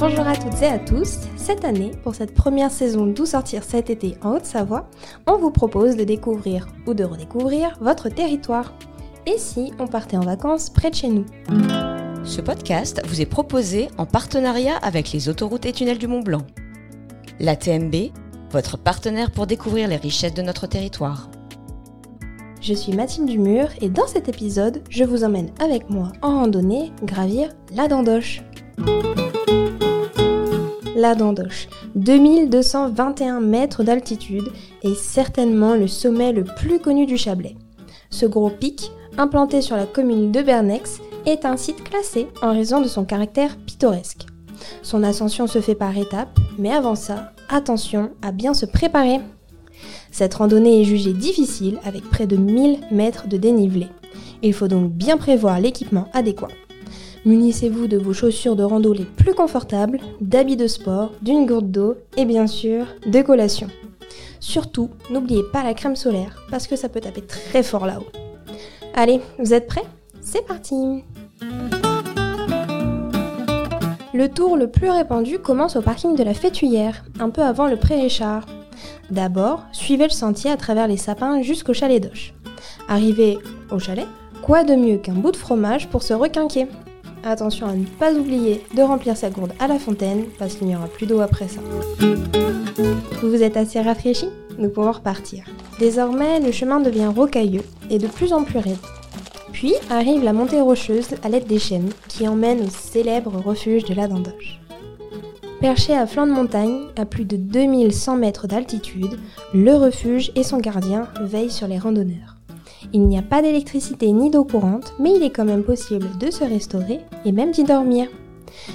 Bonjour à toutes et à tous. Cette année, pour cette première saison d'Où sortir cet été en Haute-Savoie, on vous propose de découvrir ou de redécouvrir votre territoire. Et si on partait en vacances près de chez nous? Ce podcast vous est proposé en partenariat avec les autoroutes et tunnels du Mont Blanc. La TMB, votre partenaire pour découvrir les richesses de notre territoire. Je suis Mathilde Dumur et dans cet épisode, je vous emmène avec moi en randonnée gravir la Dandoche. La Dandoche, 2221 mètres d'altitude, est certainement le sommet le plus connu du Chablais. Ce gros pic, implanté sur la commune de Bernex, est un site classé en raison de son caractère pittoresque. Son ascension se fait par étapes, mais avant ça, attention à bien se préparer. Cette randonnée est jugée difficile avec près de 1000 mètres de dénivelé. Il faut donc bien prévoir l'équipement adéquat. Munissez-vous de vos chaussures de rando les plus confortables, d'habits de sport, d'une gourde d'eau et bien sûr de collations. Surtout, n'oubliez pas la crème solaire parce que ça peut taper très fort là-haut. Allez, vous êtes prêts? C'est parti Le tour le plus répandu commence au parking de la Fétuyère, un peu avant le pré Richard. D'abord, suivez le sentier à travers les sapins jusqu'au chalet d'Oche. Arrivé au chalet, quoi de mieux qu'un bout de fromage pour se requinquer? Attention à ne pas oublier de remplir sa gourde à la fontaine parce qu'il n'y aura plus d'eau après ça. Vous vous êtes assez rafraîchi Nous pouvons repartir. Désormais, le chemin devient rocailleux et de plus en plus raide. Puis arrive la montée rocheuse à l'aide des chênes qui emmène au célèbre refuge de la Dandoche. Perché à flanc de montagne, à plus de 2100 mètres d'altitude, le refuge et son gardien veillent sur les randonneurs. Il n'y a pas d'électricité ni d'eau courante, mais il est quand même possible de se restaurer et même d'y dormir.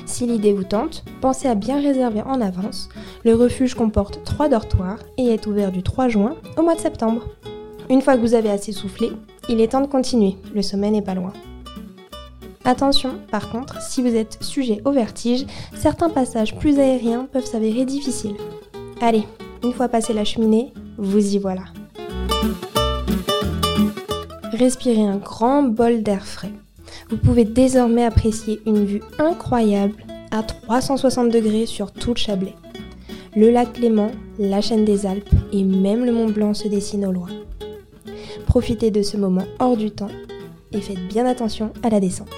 Si l'idée vous tente, pensez à bien réserver en avance. Le refuge comporte 3 dortoirs et est ouvert du 3 juin au mois de septembre. Une fois que vous avez assez soufflé, il est temps de continuer, le sommet n'est pas loin. Attention, par contre, si vous êtes sujet au vertige, certains passages plus aériens peuvent s'avérer difficiles. Allez, une fois passé la cheminée, vous y voilà. Respirez un grand bol d'air frais. Vous pouvez désormais apprécier une vue incroyable à 360 degrés sur tout le Chablais. Le lac Clément, la chaîne des Alpes et même le Mont Blanc se dessinent au loin. Profitez de ce moment hors du temps et faites bien attention à la descente.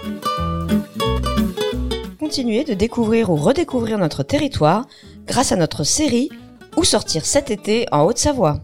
Continuez de découvrir ou redécouvrir notre territoire grâce à notre série Où sortir cet été en Haute-Savoie.